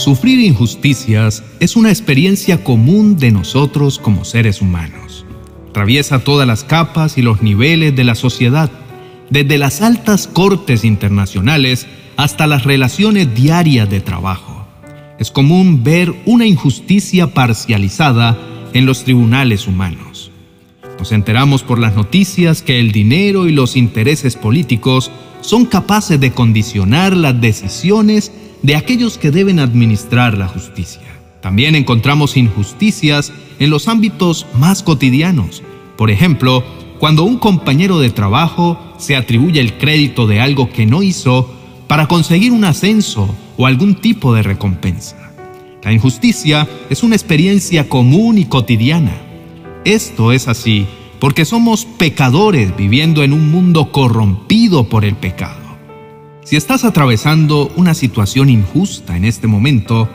Sufrir injusticias es una experiencia común de nosotros como seres humanos. Atraviesa todas las capas y los niveles de la sociedad, desde las altas cortes internacionales hasta las relaciones diarias de trabajo. Es común ver una injusticia parcializada en los tribunales humanos. Nos enteramos por las noticias que el dinero y los intereses políticos son capaces de condicionar las decisiones de aquellos que deben administrar la justicia. También encontramos injusticias en los ámbitos más cotidianos. Por ejemplo, cuando un compañero de trabajo se atribuye el crédito de algo que no hizo para conseguir un ascenso o algún tipo de recompensa. La injusticia es una experiencia común y cotidiana. Esto es así porque somos pecadores viviendo en un mundo corrompido por el pecado. Si estás atravesando una situación injusta en este momento,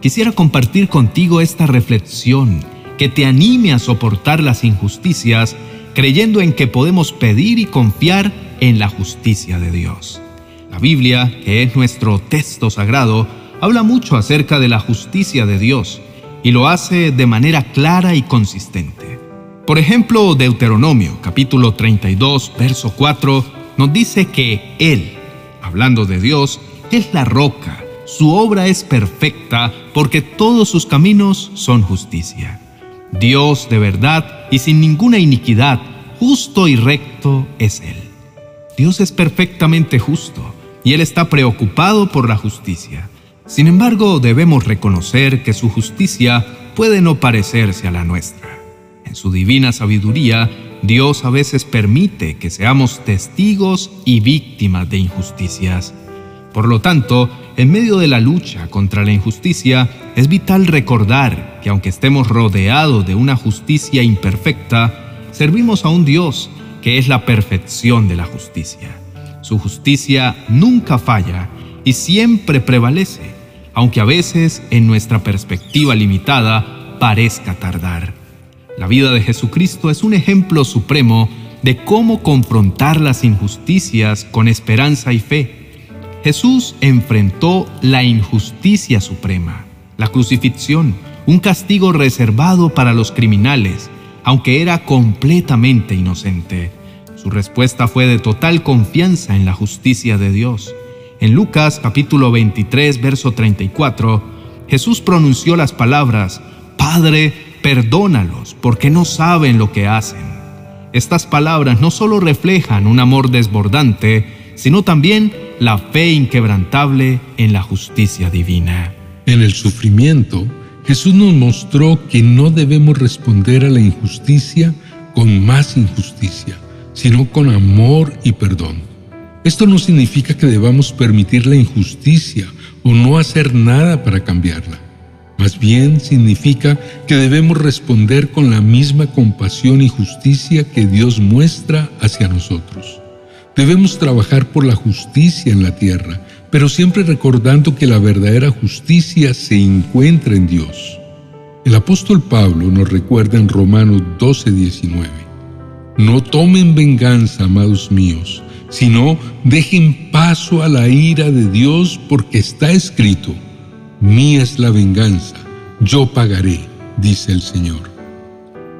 quisiera compartir contigo esta reflexión que te anime a soportar las injusticias creyendo en que podemos pedir y confiar en la justicia de Dios. La Biblia, que es nuestro texto sagrado, habla mucho acerca de la justicia de Dios y lo hace de manera clara y consistente. Por ejemplo, Deuteronomio capítulo 32, verso 4, nos dice que Él, hablando de Dios, es la roca. Su obra es perfecta porque todos sus caminos son justicia. Dios de verdad y sin ninguna iniquidad, justo y recto es Él. Dios es perfectamente justo y Él está preocupado por la justicia. Sin embargo, debemos reconocer que su justicia puede no parecerse a la nuestra. En su divina sabiduría, Dios a veces permite que seamos testigos y víctimas de injusticias. Por lo tanto, en medio de la lucha contra la injusticia, es vital recordar que aunque estemos rodeados de una justicia imperfecta, servimos a un Dios que es la perfección de la justicia. Su justicia nunca falla y siempre prevalece, aunque a veces en nuestra perspectiva limitada parezca tardar. La vida de Jesucristo es un ejemplo supremo de cómo confrontar las injusticias con esperanza y fe. Jesús enfrentó la injusticia suprema, la crucifixión, un castigo reservado para los criminales, aunque era completamente inocente. Su respuesta fue de total confianza en la justicia de Dios. En Lucas capítulo 23, verso 34, Jesús pronunció las palabras, Padre, perdónalos porque no saben lo que hacen. Estas palabras no solo reflejan un amor desbordante, sino también la fe inquebrantable en la justicia divina. En el sufrimiento, Jesús nos mostró que no debemos responder a la injusticia con más injusticia, sino con amor y perdón. Esto no significa que debamos permitir la injusticia o no hacer nada para cambiarla. Más bien significa que debemos responder con la misma compasión y justicia que Dios muestra hacia nosotros. Debemos trabajar por la justicia en la tierra, pero siempre recordando que la verdadera justicia se encuentra en Dios. El apóstol Pablo nos recuerda en Romanos 12:19, No tomen venganza, amados míos, sino dejen paso a la ira de Dios porque está escrito, Mía es la venganza, yo pagaré, dice el Señor.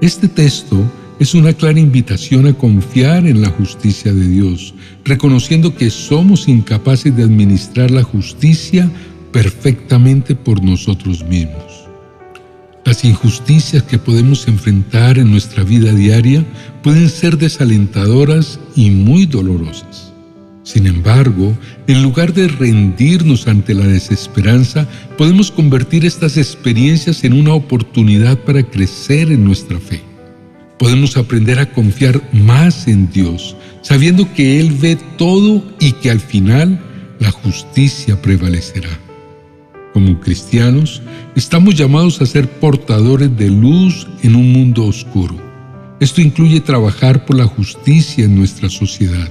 Este texto es una clara invitación a confiar en la justicia de Dios, reconociendo que somos incapaces de administrar la justicia perfectamente por nosotros mismos. Las injusticias que podemos enfrentar en nuestra vida diaria pueden ser desalentadoras y muy dolorosas. Sin embargo, en lugar de rendirnos ante la desesperanza, podemos convertir estas experiencias en una oportunidad para crecer en nuestra fe. Podemos aprender a confiar más en Dios, sabiendo que Él ve todo y que al final la justicia prevalecerá. Como cristianos, estamos llamados a ser portadores de luz en un mundo oscuro. Esto incluye trabajar por la justicia en nuestra sociedad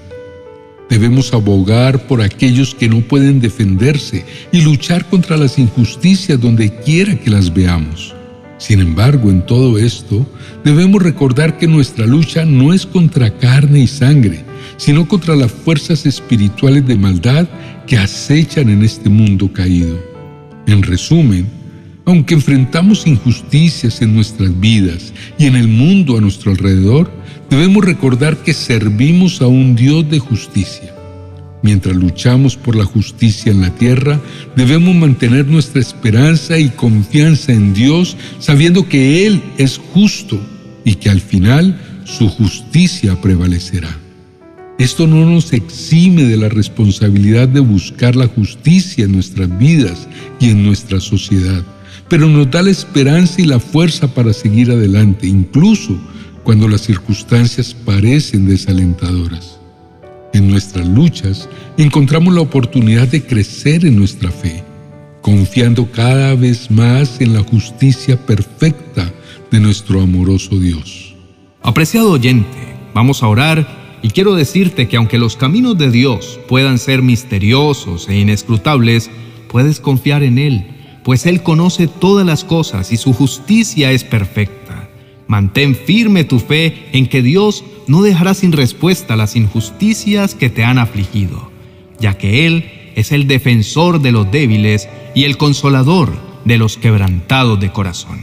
Debemos abogar por aquellos que no pueden defenderse y luchar contra las injusticias donde quiera que las veamos. Sin embargo, en todo esto, debemos recordar que nuestra lucha no es contra carne y sangre, sino contra las fuerzas espirituales de maldad que acechan en este mundo caído. En resumen, aunque enfrentamos injusticias en nuestras vidas y en el mundo a nuestro alrededor, debemos recordar que servimos a un Dios de justicia. Mientras luchamos por la justicia en la tierra, debemos mantener nuestra esperanza y confianza en Dios, sabiendo que Él es justo y que al final su justicia prevalecerá. Esto no nos exime de la responsabilidad de buscar la justicia en nuestras vidas y en nuestra sociedad, pero nos da la esperanza y la fuerza para seguir adelante, incluso cuando las circunstancias parecen desalentadoras. En nuestras luchas encontramos la oportunidad de crecer en nuestra fe, confiando cada vez más en la justicia perfecta de nuestro amoroso Dios. Apreciado oyente, vamos a orar y quiero decirte que aunque los caminos de Dios puedan ser misteriosos e inescrutables, puedes confiar en Él, pues Él conoce todas las cosas y su justicia es perfecta. Mantén firme tu fe en que Dios no dejará sin respuesta las injusticias que te han afligido, ya que Él es el defensor de los débiles y el consolador de los quebrantados de corazón.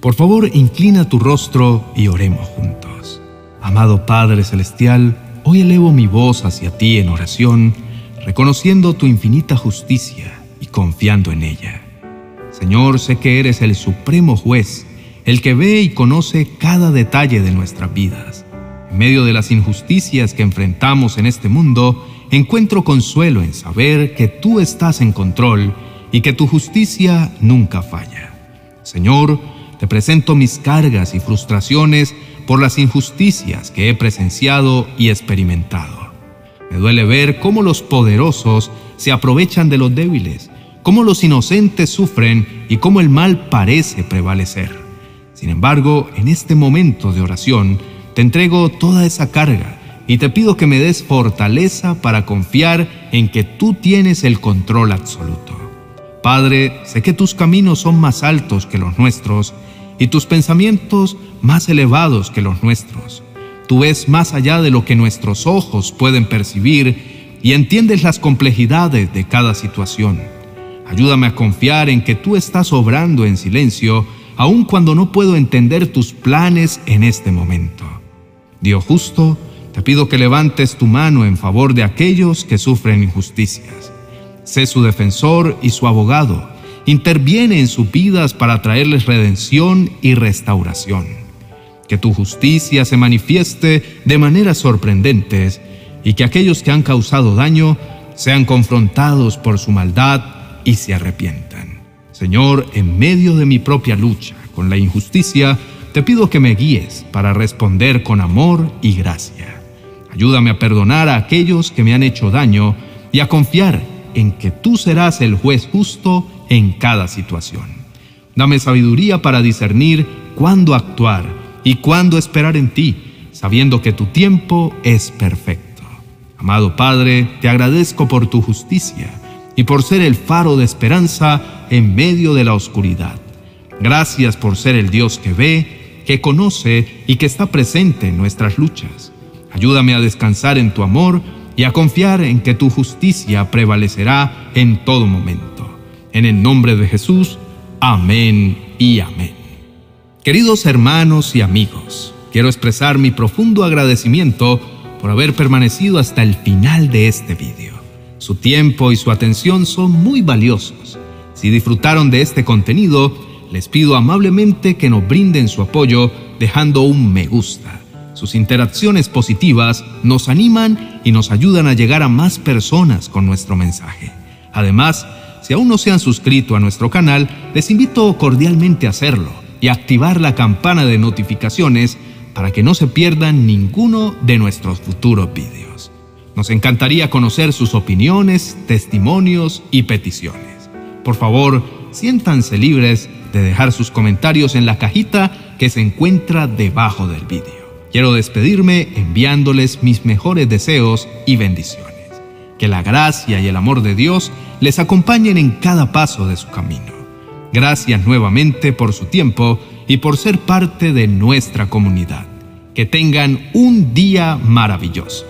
Por favor, inclina tu rostro y oremos juntos. Amado Padre Celestial, hoy elevo mi voz hacia ti en oración, reconociendo tu infinita justicia y confiando en ella. Señor, sé que eres el supremo juez, el que ve y conoce cada detalle de nuestras vidas. En medio de las injusticias que enfrentamos en este mundo, encuentro consuelo en saber que tú estás en control y que tu justicia nunca falla. Señor, te presento mis cargas y frustraciones por las injusticias que he presenciado y experimentado. Me duele ver cómo los poderosos se aprovechan de los débiles, cómo los inocentes sufren y cómo el mal parece prevalecer. Sin embargo, en este momento de oración, te entrego toda esa carga y te pido que me des fortaleza para confiar en que tú tienes el control absoluto. Padre, sé que tus caminos son más altos que los nuestros y tus pensamientos más elevados que los nuestros. Tú ves más allá de lo que nuestros ojos pueden percibir y entiendes las complejidades de cada situación. Ayúdame a confiar en que tú estás obrando en silencio, aun cuando no puedo entender tus planes en este momento. Dios justo, te pido que levantes tu mano en favor de aquellos que sufren injusticias. Sé su defensor y su abogado. Interviene en sus vidas para traerles redención y restauración. Que tu justicia se manifieste de maneras sorprendentes y que aquellos que han causado daño sean confrontados por su maldad y se arrepientan. Señor, en medio de mi propia lucha con la injusticia, te pido que me guíes para responder con amor y gracia. Ayúdame a perdonar a aquellos que me han hecho daño y a confiar en que tú serás el juez justo en cada situación. Dame sabiduría para discernir cuándo actuar y cuándo esperar en ti, sabiendo que tu tiempo es perfecto. Amado Padre, te agradezco por tu justicia y por ser el faro de esperanza en medio de la oscuridad. Gracias por ser el Dios que ve, que conoce y que está presente en nuestras luchas. Ayúdame a descansar en tu amor y a confiar en que tu justicia prevalecerá en todo momento. En el nombre de Jesús, amén y amén. Queridos hermanos y amigos, quiero expresar mi profundo agradecimiento por haber permanecido hasta el final de este vídeo. Su tiempo y su atención son muy valiosos. Si disfrutaron de este contenido, les pido amablemente que nos brinden su apoyo dejando un me gusta. Sus interacciones positivas nos animan y nos ayudan a llegar a más personas con nuestro mensaje. Además, si aún no se han suscrito a nuestro canal, les invito cordialmente a hacerlo y activar la campana de notificaciones para que no se pierdan ninguno de nuestros futuros vídeos. Nos encantaría conocer sus opiniones, testimonios y peticiones. Por favor, siéntanse libres de dejar sus comentarios en la cajita que se encuentra debajo del vídeo. Quiero despedirme enviándoles mis mejores deseos y bendiciones. Que la gracia y el amor de Dios les acompañen en cada paso de su camino. Gracias nuevamente por su tiempo y por ser parte de nuestra comunidad. Que tengan un día maravilloso.